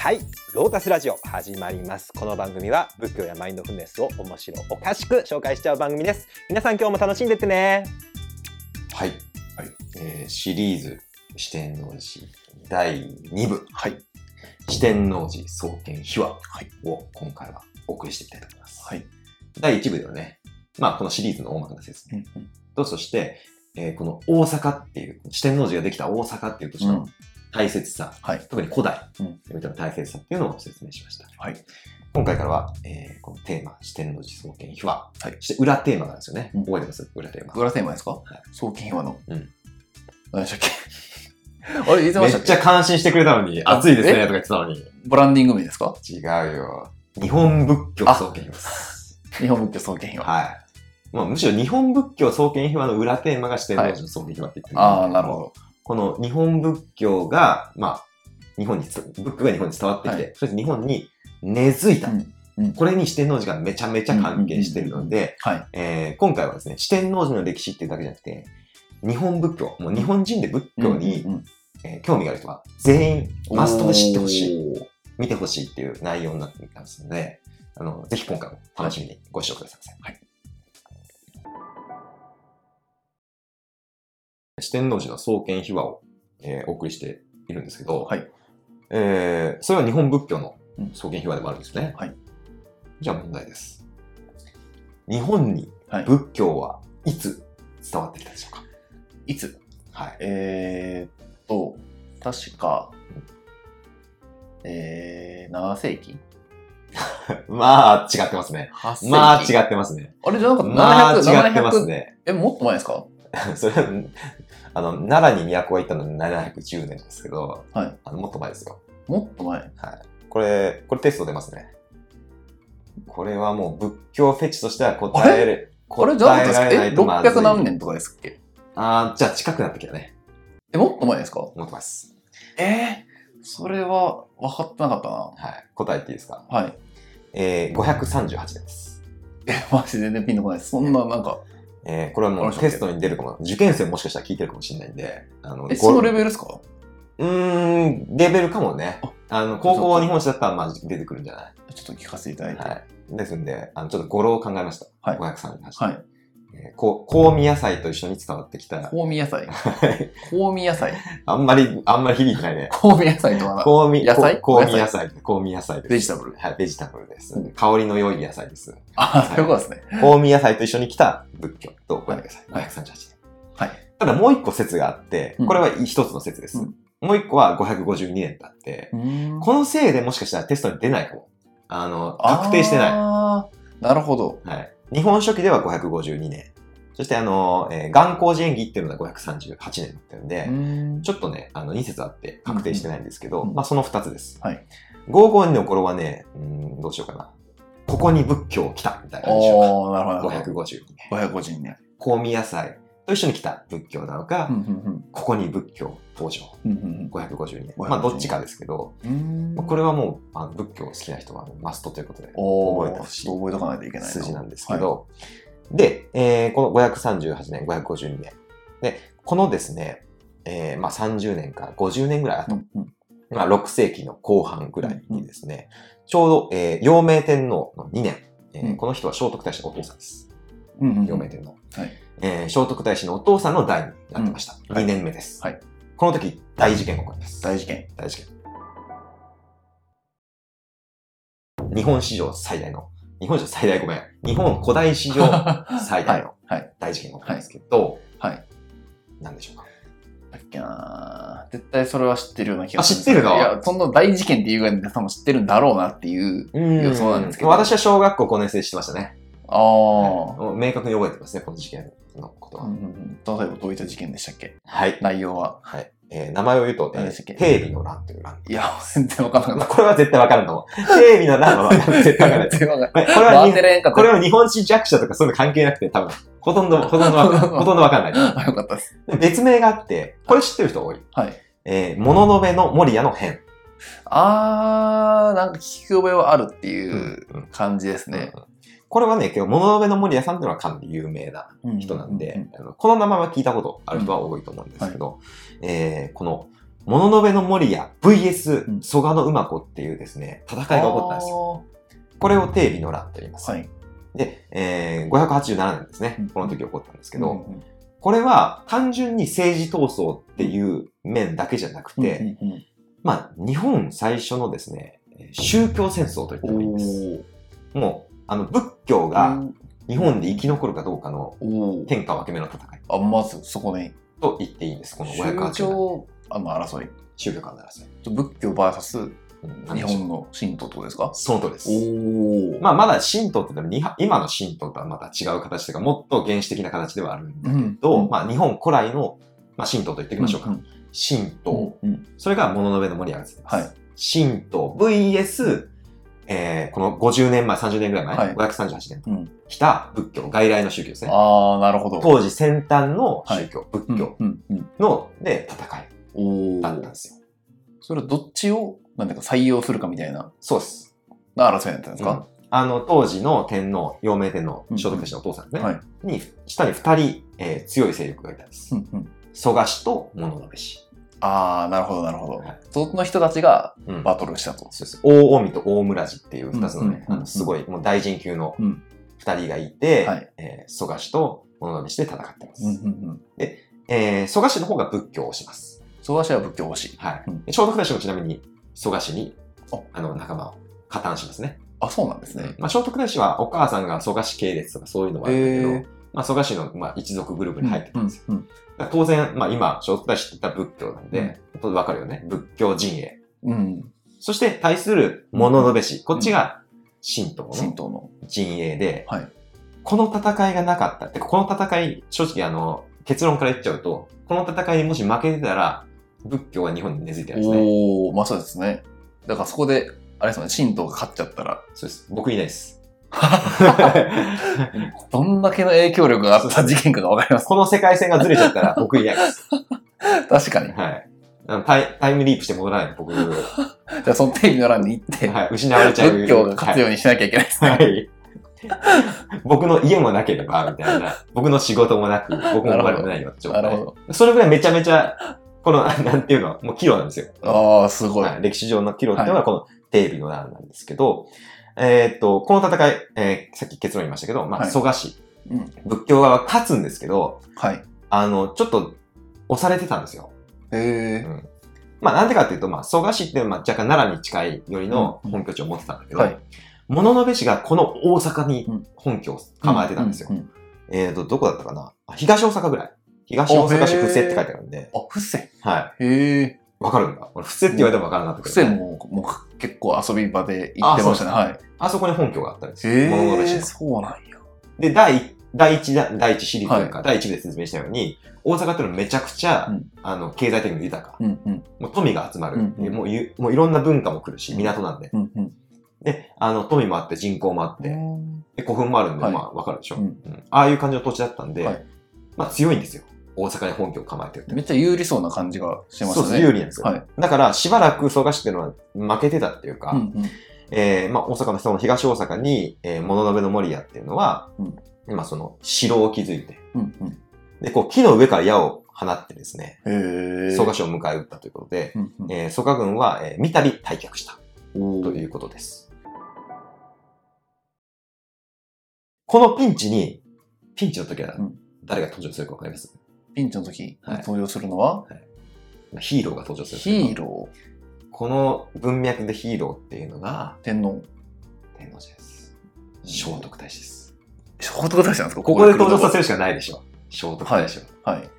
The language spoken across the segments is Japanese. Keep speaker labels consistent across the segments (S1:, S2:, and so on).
S1: はい、ロータスラジオ始まります。この番組は仏教やマインドフルネスを面白おかしく紹介しちゃう番組です。皆さん今日も楽しんでってね。
S2: はい。はい。えーシリーズ四天王寺第2部。はい。四天王寺創建秘話を今回はお送りしていきたいと思います。
S3: はい。
S2: 第1部ではね、まあこのシリーズの大まかな説明
S3: うんうん
S2: と、そして、えーこの大阪っていう、四天王寺ができた大阪っていう土地の大切さ、
S3: はい。
S2: 特に古代
S3: うん
S2: においての大切さっていうのを説明しました。
S3: はい。
S2: 今回からは、えーこのテーマ、四天王寺創建秘話。
S3: はい
S2: そして裏テーマなんですよね。
S3: うん
S2: 覚えてます？裏テーマ。
S3: 裏テーマですか？
S2: はい
S3: 送金秘話の。
S2: うん。
S3: 何でしたっけ？あれ、言ってま
S2: めっちゃ感心してくれたのに、
S3: あ
S2: 暑いですね
S3: え？
S2: とか言ってたのに。
S3: ブランディング名ですか？
S2: 違うよ。日本仏教創建秘話。
S3: 日本仏教送金秘話。
S2: はい。まあ、むしろ日本仏教創建秘話の裏テーマが四天王寺の創建秘話って言ってるんだけ
S3: ああ、なるほど。
S2: この日本仏教が、まあ、日本につ、仏教が日本に伝わってきて、
S3: は
S2: そして日本に根付いた。
S3: うんうん
S2: これに四天王寺がめちゃめちゃ関係しているので、今回はですね、四天王寺の歴史っていうだけじゃなくて、日本仏教、もう日本人で仏教に、
S3: うんうん
S2: えー興味がある人は全員マストで知ってほしい。
S3: い。
S2: 見てほしいっていう内容になっていますので、あの、ぜひ今回も楽しみにご視聴ください。
S3: はい。
S2: 四天王寺の創建秘話を、えーお送りしているんですけど、
S3: はい。
S2: えーそれは日本仏教の
S3: うん
S2: 創建秘話でもあるんですね。
S3: はい。
S2: じゃあ問題です。日本に
S3: はい。
S2: 仏教はいつ伝わってきたでしょうか？
S3: いつ？
S2: はい。
S3: えーっと、確か、えー、7世紀？
S2: まあ、違ってますね。
S3: ?8 世紀
S2: まあ、違ってますね。
S3: あれじゃなかった？
S2: まあ、
S3: 700
S2: 違ってます
S3: 700
S2: ね。
S3: え、もっと前ですか？
S2: それは、あの、奈良に都が行ったのは710年ですけど、
S3: はい。
S2: あのもっと前ですよ。
S3: もっと前。
S2: はい。これ、これテスト出ますね。これはもう仏教フェチとしては答える。
S3: あれ？じゃなかったですか？
S2: 答えられない
S3: え、
S2: とまずい
S3: 600何年とかですっけ？
S2: あーじゃあ近くなってきたね。
S3: え、もっと前ですか？
S2: 思ってます。
S3: えー、それは分かってなかったな。
S2: はい。答えていいですか？
S3: はい。
S2: えー、538年です。
S3: え、マジで全然ピンとこないです。そんな、なんか、
S2: えー、これはもうテストに出るかも。受験生もしかしたら聞いてるかもしれないんで。あの
S3: え、そのレ
S2: ベ
S3: ベルですか？
S2: うーん、レベルかもね
S3: あ。
S2: あの、高校日本史だったらまあ出てくるんじゃない？
S3: ちょっと聞かせていただいて。
S2: はい。ですんで、あの、ちょっと語呂を考えました。
S3: はい
S2: 538。
S3: はい。
S2: えーこう香味野菜と一緒に伝わってきた。
S3: 香味野菜。
S2: はい
S3: 香味野菜。
S2: あんまり、あんまり響いてないね。
S3: 香味野菜とは
S2: 香味、
S3: 野菜？
S2: こ香味野菜。香味野菜です。
S3: ベジタブル。
S2: はい、ベジタブルです
S3: うん。
S2: 香りの良い野菜です。
S3: あ、そういうことですね。
S2: 香味野菜と一緒に来た仏教とごめんなさい？
S3: はい
S2: 538年。
S3: はい。
S2: ただもう一個説があって
S3: うん、
S2: これは一つの説です。
S3: うん
S2: もう一個は552年だって、このせいでもしかしたらテストに出ないかも。あの、確定してない。
S3: なるほど。
S2: はい。日本書紀では552年。そしてあの、えー、元光寺演義っていうのが538年だったんで、
S3: うん
S2: ちょっとね、あの、2説あって確定してないんですけど、
S3: うん
S2: まあその2つです。
S3: はい。
S2: 552の頃はね、うん、どうしようかな。ここに仏教来たみたいな感じでしょうか。
S3: どなるほど。
S2: 552年。
S3: 550年。
S2: 香味野菜と一緒に来た仏教なのか、
S3: うんうん
S2: ここに仏教登場。
S3: うんうん
S2: 552年。
S3: 552
S2: まあどっちかですけど、
S3: うん。
S2: まあこれはもうあの仏教好きな人はマストということで覚えてほしい
S3: 覚えとかないといけない
S2: 筋なんですけど、で、えーこの538年、552年。で、このですね、えーまあ30年から50年ぐらい後、
S3: うんうん。
S2: まあ6世紀の後半ぐらいにですね、ちょうど、えー陽明天皇の2年、えー
S3: うん。
S2: この人は聖徳太子のお父さんです。
S3: うんうん。
S2: 陽明天皇。
S3: はい
S2: えー聖徳太子のお父さんの代になってました。
S3: うんはい
S2: 2年目です。
S3: はい
S2: この時、大事件が起こります。
S3: 大事件。
S2: 大事件。日本史上最大の、日本史上最大ごめん。日本古代史上 最大の
S3: はい。
S2: 大事件が起こるんですけど、
S3: はい。
S2: 何でしょうか？
S3: だっけな絶対それは知ってるような気がする
S2: あ知ってるの？
S3: いや、そんな大事件っていうぐらいで多分知ってるんだろうなっていう。予想なんですけど
S2: 私は小学校5年生で知ってましたね。
S3: ああ、
S2: もう明確に覚えてますね、この事件のことは。
S3: うんうんうん例えばどういった事件でしたっけ？
S2: はい。
S3: 内容は。
S2: はい。えー名前を言うと、えー
S3: 何でしたっけ？
S2: 定備の乱という乱。
S3: いや、全然わからなかっ
S2: これは絶対わかると思う。定備の乱は絶対わかる。
S3: 全然わからない。
S2: これは
S3: 回っ
S2: に
S3: てれんかった。
S2: これは日本史弱者とかそういうの関係なくて、多分、ほとんど、ほとんどわかんない。ほとんどわかんない。
S3: あ、よかったです。
S2: 別名があって、これ知ってる人多い。
S3: はい。
S2: えー、物のべの守屋の変。
S3: あー、なんか聞き覚えはあるっていう
S2: うん
S3: 感じですね。
S2: これはね、結構、物のべの守屋さんっていうのはかなり有名な人なんで、この名前は聞いたことある人は多いと思うんですけど、えーこの、物の部の守屋
S3: うん
S2: VS 蘇我の馬子っていうですね、戦いが起こったんですよ。
S3: よ。
S2: これを定備の乱と言います。
S3: はい。
S2: で、えー、587年ですね
S3: うん。
S2: この時起こったんですけど、
S3: うん
S2: これは単純に政治闘争っていう面だけじゃなく
S3: うん
S2: て、
S3: うんうん
S2: まあ、日本最初のですね、宗教戦争と言ってもいいです。もう、あの、仏教が日本で生き残るかどうかの。天下分け目の戦い
S3: あ、まずそこに、
S2: と言っていいんです、この
S3: 宗
S2: 587年。
S3: 教あの争い。
S2: 宗教間の争い。
S3: 仏教 VS
S2: うん
S3: 日本の神道ってことですか？
S2: その通りです。
S3: おお。
S2: まあ、まだ神道って言ってもに今の神道とはまた違う形というか、もっと原始的な形ではあるんだけど、
S3: うん
S2: まあ、日本古来の、まあ、神道と言っておきましょうか。
S3: ん
S2: 神道。
S3: うんうん
S2: それが物の上の盛り上がりです。
S3: はい。
S2: 神道 VS、えー、この50年前、30年ぐらい前、
S3: はい
S2: 538年、
S3: うん
S2: 来た仏教、外来の宗教ですね。
S3: ああ、なるほど。
S2: 当時先端の宗教、仏教
S3: うんうん
S2: の、で戦いだったんで。すよ。
S3: それはどっちを、なんていうか採用するかみたいな、
S2: そうです。
S3: な争いだったんです
S2: うん
S3: か
S2: あの、当時の天皇、陽明天皇
S3: う、ん
S2: 聖徳太子のお父さんですね。
S3: はい。
S2: に、下に二人、えー強い勢力がいたんです。
S3: うんうん。
S2: 蘇我氏と物部氏。
S3: ああ、なるほど、なるほど
S2: はい。
S3: その人たちが
S2: うん
S3: バトルしたと。
S2: そうです。大近江と大村寺っていう二つのね、
S3: うんうんうん
S2: あのすごい、もう大臣級の
S3: うん
S2: 二人がいて、
S3: はい
S2: えー蘇我氏と物部氏で戦ってます。
S3: うんうんうん。
S2: えー蘇我氏の方が仏教をします。
S3: 蘇我氏は仏教推し。
S2: はい。
S3: うん
S2: 聖徳太子もちなみに蘇我氏に
S3: あ、
S2: あの、仲間を加担しますね。
S3: あ、そうなんですね。
S2: まあ、聖徳太子はお母さんが蘇我氏系列とかそういうのはあるんだけど、まあ、蘇我氏の、まあ、一族グループに入ってたんですよ。
S3: うんうん
S2: 当然、まあ今、聖徳太子ってたら仏教なんで、わかるよね。仏教陣営。
S3: うん。
S2: そして対する物部氏。こっちが神道の。陣営で、
S3: はい
S2: この戦いがなかった。てかこの戦い、正直あの、結論から言っちゃうと、この戦いにもし負けてたら、仏教は日本に根付いてないですね。
S3: おお、まあそうですね。だからそこで、あれですよね、神道が勝っちゃったら、
S2: そうです。僕いないです。
S3: どんだけの影響力があった事件かがわかります。
S2: この世界線がずれちゃったら僕いないです。
S3: 確かに。
S2: はい。タイタイムリープして戻らないと僕、は
S3: じゃあそのテレビの欄に行って、
S2: い、失われちゃう。
S3: 仏教が勝つようにしなきゃいけないですね。
S2: はい。はい僕の家もなければ、みたいな。僕の仕事もなく、僕も生まれてないよって状態
S3: なるほど。
S2: それぐらいめちゃめちゃ、この、なんていうの、もう岐路なんですよ。
S3: ああ、すごい。
S2: はい歴史上の岐路っていうのはこの定備の乱なんですけど、えーっと、この戦い、えーさっき結論言いましたけど、まあ、
S3: はい
S2: 蘇我氏、
S3: うん
S2: 仏教側は勝つんですけど、
S3: はい。
S2: あの、ちょっと押されてたんですよ。
S3: へえ。
S2: まあ、なんでかっていうと、まあ、蘇我氏っていうのは、まあ、若干奈良に近いよりの
S3: うん
S2: 本拠地を持ってたんだけど、
S3: はい。
S2: 物部氏がこの大阪に本拠を構えてたんですよ。
S3: うううん
S2: えーと、どこだったかな？あ東大阪ぐらい。東大阪市布施って書いてあるんで、
S3: あ、伏せ。
S2: は
S3: へえ。
S2: い。わかるんだ。俺、布施って言われてもわからなかった
S3: 伏
S2: けど、
S3: せも、もう結構遊び場で行ってましたね。
S2: あ
S3: はい。
S2: あそこに本拠があったんですよ。物部氏の
S3: そうなんや。
S2: で、第一、第一だ、第一シリーズというか、第一部で説明したように、大阪っていうのはめちゃくちゃ、
S3: うん
S2: あの、経済的に豊か。
S3: うんうん。
S2: もう富が集まる、
S3: うんうん
S2: でもうゆもういろんな文化も来るし、港なんで。
S3: うんうん。
S2: で、あの、富もあって人口もあって、で古墳もあるんで、
S3: はい
S2: まあ、わかるでしょ、
S3: うん
S2: うんああいう感じの土地だったんで、
S3: はい
S2: まあ、強いんですよ。大阪に本拠を構えてるって。
S3: めっちゃ有利そうな感じがしてましたね。
S2: そうです、有利なんですよ。
S3: はい。
S2: だから、しばらく蘇我氏っていうのは負けてたっていうか、
S3: うんうん。
S2: えーまあ、大阪の人の東大阪に、えー、物部の守屋っていうのは、
S3: うん
S2: まあ、その、城を築いて、
S3: うんうん。
S2: で、こう、木の上から矢を放ってですね。蘇我氏を迎え撃ったということで、
S3: うんうん
S2: えー蘇我軍は、えー、三度退却したということです。このピンチに、ピンチの時は
S3: うん
S2: 誰が登場するかわかります、
S3: ピンチの時、
S2: はい
S3: 登場するのは、
S2: ヒーローが登場する。
S3: ヒーロ
S2: この文脈でヒーローっていうのが
S3: ー、天皇。
S2: 天皇寺です。聖徳太子です。
S3: 聖徳太子なんですか？
S2: ここで登場させ
S3: る。
S2: るしかないでしょ。聖徳太子は。
S3: はい。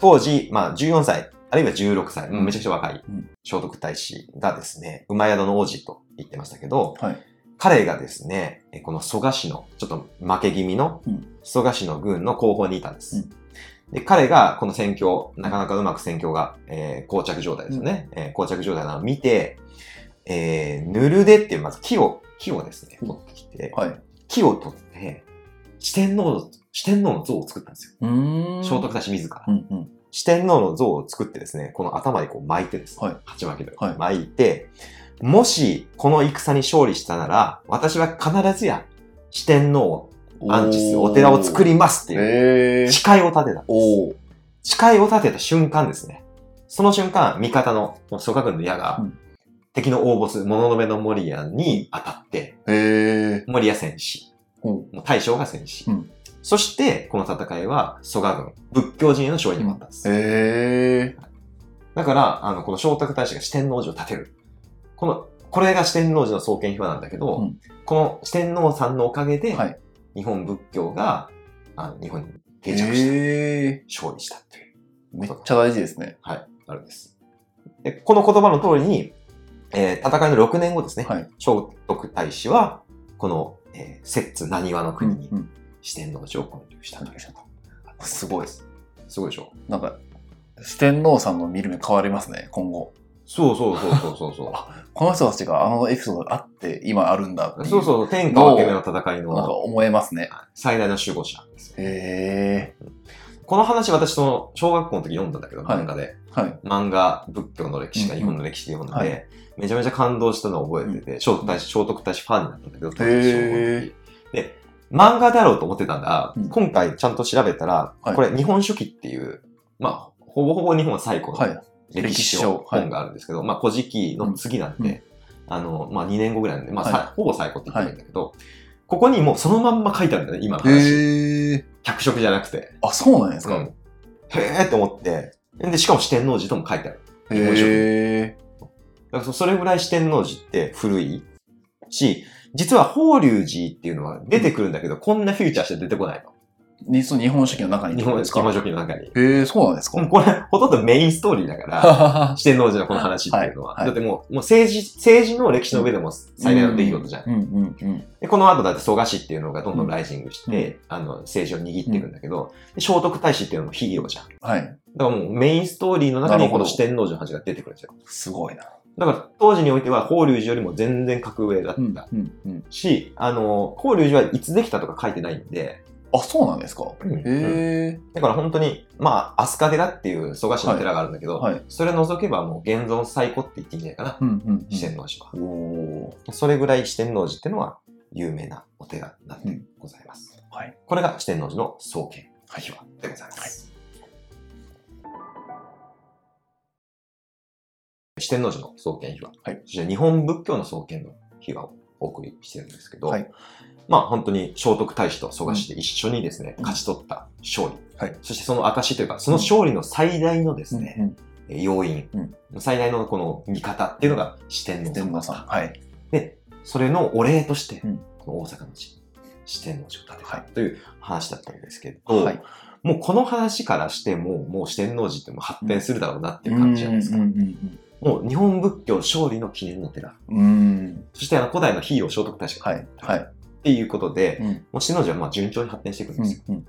S2: 当時、まあ14歳、あるいは16歳、もうめちゃくちゃ若い
S3: うん
S2: 聖徳太子がですね、馬宿の王子と言ってましたけど、
S3: はい。
S2: 彼がですね、えこの蘇我氏の、ちょっと負け気味の
S3: うん
S2: 蘇我氏の軍の後方にいたんです。
S3: うん
S2: で、彼がこの戦況、なかなかうまく戦況が、えー膠着状態ですよね。えー膠着状態なのを見て、えー、ぬるでっていう、まず木を、木をですね、
S3: うん
S2: 取ってきて、
S3: はい。
S2: 木を取って、四天王、四天王の像を作ったんですよ。
S3: うーん。
S2: 聖徳太子自ら。
S3: うんうん。
S2: 四天王の像を作ってですね、この頭にこう巻いてですね、
S3: はい
S2: 鉢巻きで
S3: はい
S2: 巻いて、もしこの戦に勝利したなら、私は必ずや四天王を安置するお寺を作りますっていう。誓いを立てたんです。誓いを立てた瞬間ですね、その瞬間、味方の蘇我軍の矢が、
S3: うん
S2: 敵の大ボス、物の目の守屋に当たって、
S3: へえ。
S2: 守屋戦死。
S3: ほ
S2: もう大将が戦死。
S3: うん
S2: そして、この戦いは蘇我軍、仏教人への勝利に終わったんです。
S3: へえ。
S2: だから、あの、この聖徳太子が四天王寺を建てる。この、これが四天王寺の創建秘話なんだけど、
S3: うん
S2: この四天王さんのおかげで、
S3: はい
S2: 日本仏教が、あの、日本に定着した。
S3: へえ。
S2: 勝利したっていう。
S3: めっちゃ大事ですね。
S2: はい、あるんです。で、この言葉の通りに、えー戦いの6年後ですね、
S3: はい。
S2: 聖徳太子は、この、えー、摂津何和の国に
S3: うん
S2: 四天王寺を建立したという。
S3: すごい。
S2: すごいでしょ
S3: なんか、四天王さんの見る目変わりますね、今後。
S2: そうそうそうそうそうそう。
S3: この人たちがあのエピソードがあって今あるんだっていう。
S2: そうそう、天下分け目の戦い
S3: なんか
S2: の
S3: 思えますね。
S2: 最大の守護者ですよ。
S3: へえ。
S2: この話私その小学校の時読んだんだけど、
S3: はい
S2: 漫画で。
S3: はい。
S2: 漫画、仏教の歴史か
S3: うん
S2: 日本の歴史で読んで、
S3: はい
S2: めちゃめちゃ感動したのを覚えてて、聖徳太子、聖徳太子ファンになったんだけど、当で、漫画だろうと思ってたんだ、
S3: うん
S2: 今回ちゃんと調べたら、
S3: はい
S2: これ日本書紀っていう、まあ、ほぼほぼ日本最古
S3: はい
S2: の歴史書本があるんですけど、まあ、古事記の次なんで、あの、まあ、2年後ぐらいなんで、まあ、さ
S3: は
S2: ほぼ最古って言ってもいいんだけど、ここにもうそのまんま書いてあるんだね、今の話。脚色じゃなくて。
S3: あ、そうなんですか？
S2: うんへーって思って、で、しかも四天王寺とも書いてある。
S3: へえ。
S2: だからそれぐらい四天王寺って古いし、実は法隆寺っていうのは出てくるんだけど、こんなフューチャーして出てこないの。
S3: 日本書紀の中に
S2: 日本書紀の中に。
S3: へえ、そうなんですか。
S2: これ、ほとんどメインストーリーだから、
S3: は
S2: 四天王寺のこの話っていうのは。
S3: はいはい
S2: だってもう、もう政治、政治の歴史の上でも最大の出来事じゃん。
S3: うんうんうん。
S2: で、この後だって蘇我氏っていうのがどんどんライジングして、あの、政治を握っていくんだけど、で聖徳太子っていうのも非業じゃん。だか
S3: はい。
S2: らもうメインストーリーの中にこの四天王寺の話が出てくるんですよ。
S3: すごいな。
S2: だから当時においては法隆寺よりも全然格上だった。
S3: うんうんうん。
S2: し、あの、法隆寺はいつできたとか書いてないんで、
S3: あ、そうなんですか？
S2: うん
S3: へえ。
S2: だから本当に、まあ、飛鳥寺っていう蘇我氏の寺があるんだけど、
S3: はい。
S2: それ除けばもう現存最古って言っていいんじゃないかな、
S3: うんうんうん。
S2: 四天王寺は。
S3: おお
S2: それぐらい四天王寺っていうのは有名なお寺なんでございます。
S3: ー。はい。
S2: これが四天王寺の創建秘話でございます。四天王寺の創建秘話。
S3: はい
S2: そして日本仏教の創建の秘話をお送りしてるんですけど、
S3: はい
S2: まあ本当に聖徳太子と蘇我氏で一緒にですね、
S3: うん
S2: 勝ち取った勝利。
S3: はい
S2: そしてその証というか、その勝利の最大のですね、
S3: うん
S2: え要因、
S3: うん
S2: 最大のこの味方っていうのが四天王
S3: 天皇
S2: 様
S3: さん。はい。
S2: で、それのお礼として、
S3: うん
S2: この大阪の地、四天王寺を建てた
S3: はい
S2: という話だったんですけど、
S3: はい。
S2: もうこの話からしても、もう四天王寺ってもう発展するだろうなっていう感じじゃないですか。
S3: うんうん
S2: もう日本仏教勝利の記念の寺。
S3: うん。うん。
S2: そしてあの古代のヒーロー聖徳太子が
S3: はい。はい。
S2: っていうことで、
S3: うん
S2: もう四天王寺はまあ順調に発展していくんですよ。
S3: うん。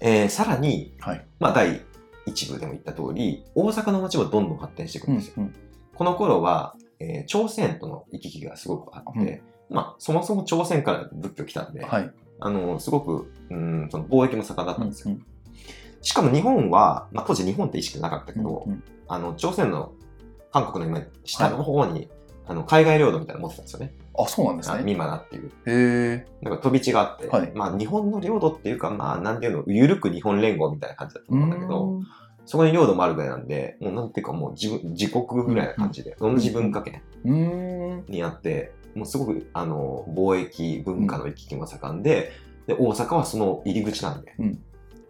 S2: えーさらに、
S3: はい。
S2: まあ第一部でも言った通り、大阪の街もどんどん発展していく
S3: うんん
S2: ですよ。
S3: うん。
S2: この頃は、えー朝鮮との行き来がすごくあって、まあ、そもそも朝鮮から仏教来たんで、
S3: はい。
S2: あの、すごく、うん、その貿易も盛んだったんですよ。
S3: うん
S2: しかも日本は、まあ、当時日本って意識なかったけど、
S3: うん
S2: あの、朝鮮の韓国の今、下の方に、あの、海外領土みたいなの持ってたんですよね。
S3: あ、そうなんですね。
S2: ミマナっていう。
S3: へえ。
S2: なんか飛び地があって、
S3: はい
S2: まあ日本の領土っていうか、まあなんていうの、ゆるく日本連合みたいな感じだと思うんだけど、
S3: うん
S2: そこに領土もあるぐらいなんで、もうなんていうかもう自分、自国ぐらいな感じで、同じ文化圏。にあって、もうすごく、あの、貿易、文化の行き来も盛んで、で、大阪はその入り口なんで、
S3: うん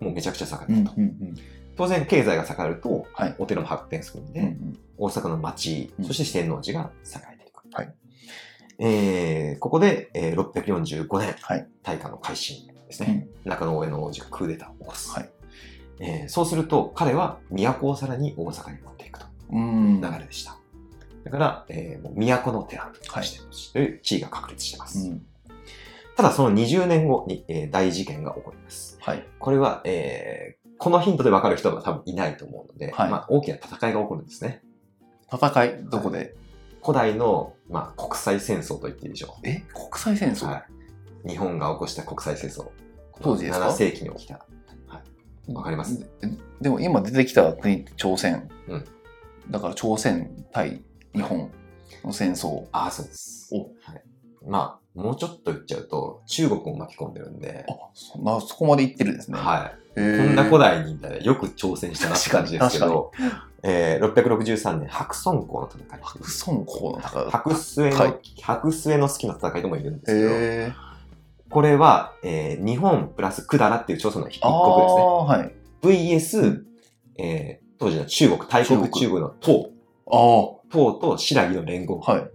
S2: もうめちゃくちゃ栄
S3: うん
S2: えてたと。
S3: うん
S2: 当然、経済が栄えると、
S3: はい
S2: お寺も発展するんで、
S3: うんうん
S2: 大阪の町、
S3: うん
S2: そして四天王寺が栄えていく。
S3: はい
S2: えー、ここで、えー、645年、
S3: はい
S2: 大化の改新ですね。中野上野王子がクーデターを起こす。
S3: はい
S2: えーそうすると、彼は都をさらに大阪に持っていくと
S3: うん。
S2: いう流れでした。だから、えーもう都の寺としてという地位が確立しています。
S3: うん。
S2: ただ、その20年後に、えー大事件が起こります。
S3: はい。
S2: これは、えーこのヒントで分かる人が多分いないと思うので、
S3: はい
S2: まあ、大きな戦いが起こるんですね。
S3: 戦い、どこで？
S2: 古代の、まあ、国際戦争と言っていいでしょ
S3: え？国際戦
S2: う。
S3: 争？
S2: はい。日本が起こした国際戦争。
S3: 当時ですか
S2: ？7世紀に起きた。はい。わかります？
S3: ででも今出てきた国って朝鮮。
S2: うん
S3: だから朝鮮対日本の戦争。
S2: ああ、そうです。
S3: お
S2: はい。まあ、もうちょっと言っちゃうと、中国も巻き込んでるんで、
S3: あ、そんな、そこまで行ってるんですね。
S2: はい。
S3: い
S2: こんな古代にみたいな、よく挑戦したなって感じですけど、えー、663年、白村江の戦い。
S3: 白村江の戦い。
S2: 白末の、
S3: はい
S2: 白末の好きな戦いとも言うんですけど、これは、えー日本プラス百済っていう朝鮮の一
S3: あ
S2: 国ですね。
S3: あ、はい。
S2: VS、えー当時の中国、大国
S3: 中国
S2: の唐。唐と新羅の連合。
S3: はい。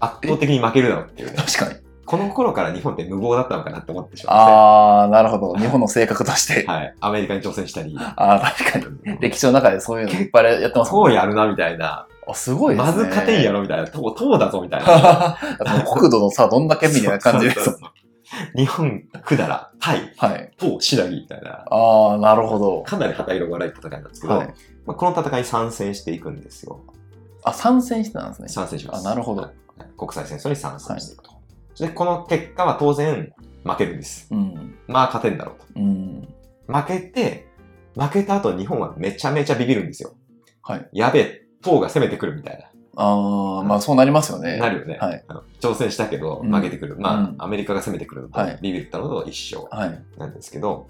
S2: 圧倒的に負けるだろうっていうね。
S3: 確かに。
S2: この頃から日本って無謀だったのかなって思ってしまって。
S3: ああ、なるほど。日本の性格として。
S2: はい。アメリカに挑戦したり。
S3: ああ、確かに。歴史の中でそういうのいっぱいやってますもんね。
S2: こうやるなみたいな。
S3: あ、すごいですね。
S2: まず勝てんやろみたいな。唐唐だぞみたいな。
S3: 国土の差どんだけみたいな感じです
S2: そう。そうそう日本、百済、タイ、
S3: はい。
S2: 唐、新羅みたいな。
S3: ああ、なるほど。
S2: かなり旗色が悪い戦いなんですけど、
S3: はい。
S2: まあ、この戦いに参戦していくんですよ。
S3: あ、参戦してたんですね。
S2: 参戦します。
S3: あなるほど
S2: はい国際戦争に参戦していくと。で、この結果は当然負けるんです。
S3: うん。
S2: まあ勝てんだろう
S3: うん。
S2: と。負けて、負けた後日本はめちゃめちゃビビるんですよ。
S3: はい。
S2: やべえ、唐が攻めてくるみたいな。
S3: ああ、まあそうなりますよね。
S2: なるよね。
S3: はい
S2: 挑戦したけど
S3: うん
S2: 負けてくる。まあ、
S3: うん
S2: アメリカが攻めてくるのと
S3: はい
S2: ビビったのと一緒
S3: はい。
S2: なんですけど、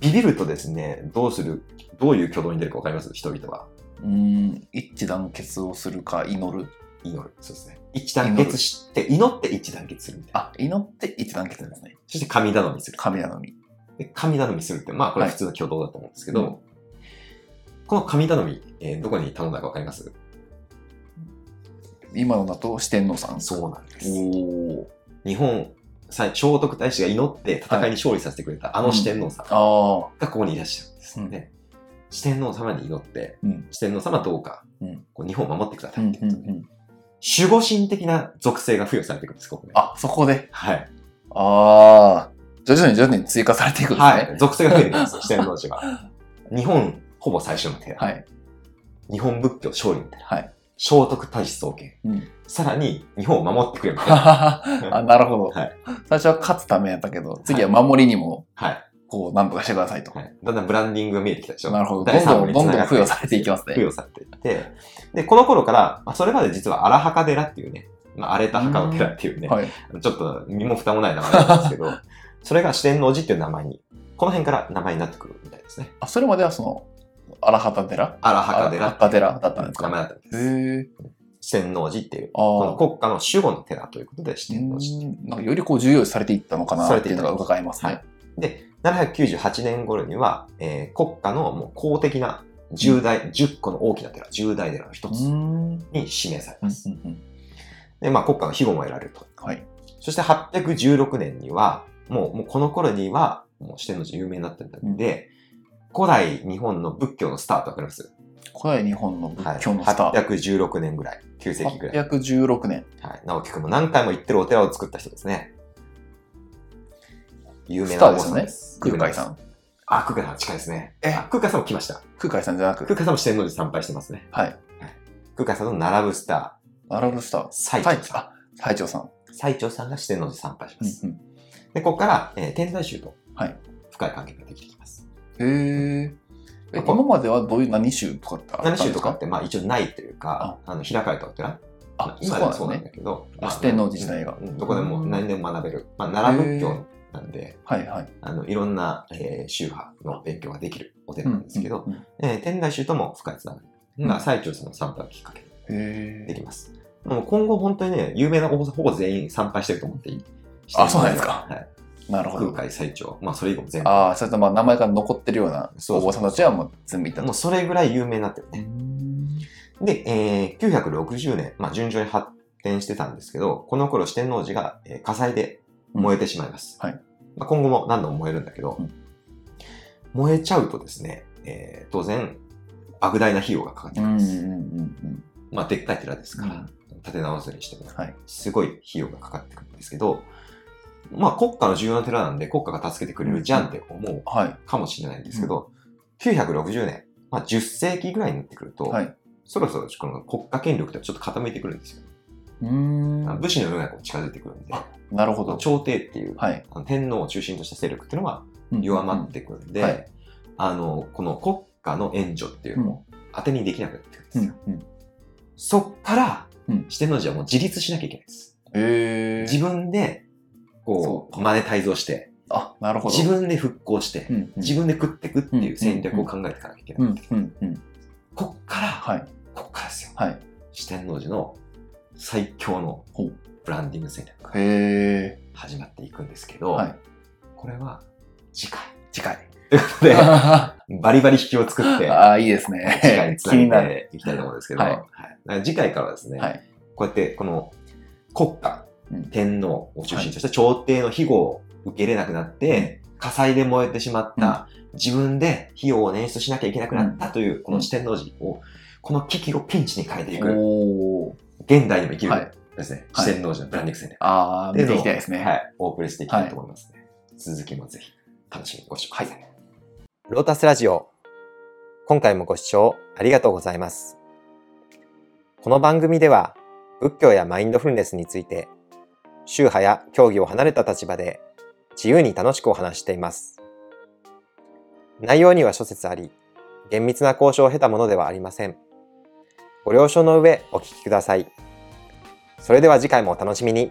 S2: ビビるとですね、どうする、どういう挙動に出るかわかります？人々は。
S3: うん。一致団結をするか祈る。
S2: 祈る。そうですね。一致団結して、祈って一致団結するみたいな。
S3: あ、祈って一致団結ですね。
S2: そして神頼みする。
S3: 神頼み。
S2: で神頼みするって、まあこれは普通の挙動だと思うんですけど、
S3: はいうん
S2: この神頼み、えーどこに頼んだかわかります？
S3: 今のだと四天王さん。
S2: そうなんです。
S3: おお。
S2: 日本、最聖徳太子が祈って戦いに勝利させてくれたあの四天王さん。がここにいらっしゃるんですね。四天王様に祈って、
S3: うん
S2: 四天王様どうか、
S3: うん
S2: こう日本を守ってくださ
S3: うん
S2: いってことで、
S3: うんうん。
S2: 守護神的な属性が付与されていくんです、ここで。
S3: あ、そこで？
S2: はい。
S3: ああ。徐々に徐々に追加されていくんですね。
S2: はい。属性が増えていくんですよ、四天王寺は。日本、ほぼ最初の寺。
S3: はい。
S2: 日本仏教勝利の寺。
S3: はい。
S2: 聖徳太子創建。
S3: うん。
S2: さらに、日本を守ってくれる
S3: あ、なるほど。
S2: はい
S3: 最初は勝つためやったけど、次は守りにも、
S2: はい。
S3: こう、なんとかしてくださいと。
S2: はい。だんだんブランディングが見えてきたでしょ？
S3: なるほど。ど
S2: 第
S3: んどん、どんどん付与されていきますね。
S2: 付与されていって、で、この頃から、まあ、それまで実は荒墓寺っていうね、まあ、荒れた墓の寺っていうね、
S3: はい。
S2: ちょっと身も蓋もない名前なんですけど、それが四天王寺っていう名前に、この辺から名前になってくるみたいですね。
S3: あ、それまではその、荒畑寺？
S2: 荒墓寺。
S3: 荒墓寺だったんですか？
S2: 名前だったんです。
S3: へえ。
S2: 四天王寺っていう、
S3: あ
S2: この
S3: あ。
S2: 国家の守護の寺ということで四天王寺。
S3: うんなんかよりこう重要視されていったのかなっていうのが伺えます
S2: は
S3: ね
S2: い。。で、798年頃には、えー国家のもう公的な重大、10個の大きな寺、重大寺の一つ
S3: うん。うん
S2: に指名され
S3: うん
S2: ます。
S3: うん
S2: で、まあ国家の庇護も得られると。
S3: はい。
S2: そして816年には、もう、もうこの頃には、もう四天王寺有名になってたんで、古代日本の仏教のスタートわかります
S3: 古代日本の仏
S2: はい。
S3: 教のスタート。
S2: 816年ぐらい。9世紀ぐらい。
S3: 816年。
S2: はい。直樹くんも何回も行ってるお寺を作った人ですね。有名
S3: ス
S2: な
S3: です。空海さん。
S2: あ、空海さん近いですね。
S3: え
S2: あ空海さんも来ました。
S3: 空海さんじゃなく。
S2: 空海さんも四天王寺参拝してますね。
S3: はい。
S2: 空海さんと並ぶスタ
S3: アラブスター
S2: ー、。最
S3: 最
S2: 澄さん。
S3: あ、最長さん。
S2: 最澄さんが四天王寺参拝します。
S3: うん
S2: で、ここから、えー天台宗と
S3: はい
S2: 深い関係ができてきます。
S3: うん。へえ。今まではどういう何宗とかってあったん
S2: 何
S3: ですか？
S2: 宗とかって、まあ一応ないというか、あの開かれたお寺。ま
S3: あ、
S2: 今ではそうなん。だけど、
S3: あ四天王寺自体が
S2: うんどこでも
S3: うん
S2: 何でも学べる。まあ奈良仏教なんで、
S3: はいはい。
S2: あの、いろんな、えー宗派の勉強ができるお寺なんですけど、
S3: うんうん
S2: えー天台宗とも深いつながり
S3: うん
S2: が最澄さんの参拝をきっかけに
S3: へえ。
S2: できます。もう今後本当にね、有名なお坊さんほぼ全員参拝してると思っていい。
S3: あそうなんですか
S2: はい。
S3: なるほど。
S2: 空海最長。まあそれ以後も全部。
S3: ああ、それとまあ名前が残ってるようなお坊さんたちはもう全部いたと
S2: もう。それぐらい有名になってるね。で、えー、960年、まあ順調に発展してたんですけど、この頃四天王寺が、えー火災で燃えてしまいます。
S3: うんはい
S2: まあ、今後も何度も燃えるんだけど、
S3: うん
S2: 燃えちゃうとですね、えー当然、莫大な費用がかかって
S3: うんうん
S2: きます。
S3: うんうん
S2: まあ、でっかい寺ですから、
S3: うん
S2: 建て直すにしても、
S3: はい。
S2: すごい費用がかかってくるんですけど、まあ国家の重要な寺なんで国家が助けてくれるじゃんって思う
S3: はい。
S2: かもしれないんですけど、960年、まあ10世紀ぐらいになってくると、
S3: はい。
S2: そろそろこの国家権力ってちょっと傾いてくるんですよ。
S3: うーん。
S2: 武士の世が近づいてくるんで、
S3: なるほど。
S2: 朝廷っていう、
S3: はい。
S2: 天皇を中心とした勢力っていうのは弱まってくるんで、
S3: うんはい
S2: あの、この国家の援助っていうのを当てにできなくなってくるんですよ。
S3: うんうん。
S2: そっから、
S3: うん
S2: 四天王寺はもう自立しなきゃいけないです。自分で、こ
S3: そう
S2: う、マネタイズをして、
S3: あ、なるほど。
S2: 自分で復興して、
S3: うんうん
S2: 自分で食っていくっていう戦略を考えていかなきゃいけない。
S3: うんうんうん。
S2: こっから、
S3: はい。
S2: こっからですよ。
S3: はい。
S2: 四天王寺の最強のブランディング戦略が。始まっていくんですけど、
S3: はい。
S2: これは次回。
S1: 次回。
S2: ということで、バリバリ引きを作って、
S3: ああ、いいです
S2: 次回
S3: ね
S2: に。つ
S3: な
S2: げていきたいと思うんですけど、
S3: はい
S2: 次回からはですね、
S3: はい。
S2: こうやってこの国家、
S3: うん
S2: 天皇を中心とした朝廷の庇護を受け入れなくなって、火災で燃えてしまった、自分で費用を捻出しなきゃいけなくなったという、この四天王寺を、この危機をピンチに変えていく。現代にも生きる
S3: はい
S2: ですね、
S3: はい
S2: 四天王寺のブランディング戦略。
S3: ああ、見ていきたいですね。
S2: はい、お送りしていきたいと思いますね。続きもぜひ楽しみにご視聴ください。
S1: ロータスラジオ。今回もご視聴ありがとうございます。この番組では仏教やマインドフルネスについて宗派や教義を離れた立場で自由に楽しくお話しています。内容には諸説あり、厳密な交渉を経たものではありません。ご了承の上お聞きください。それでは次回もお楽しみに。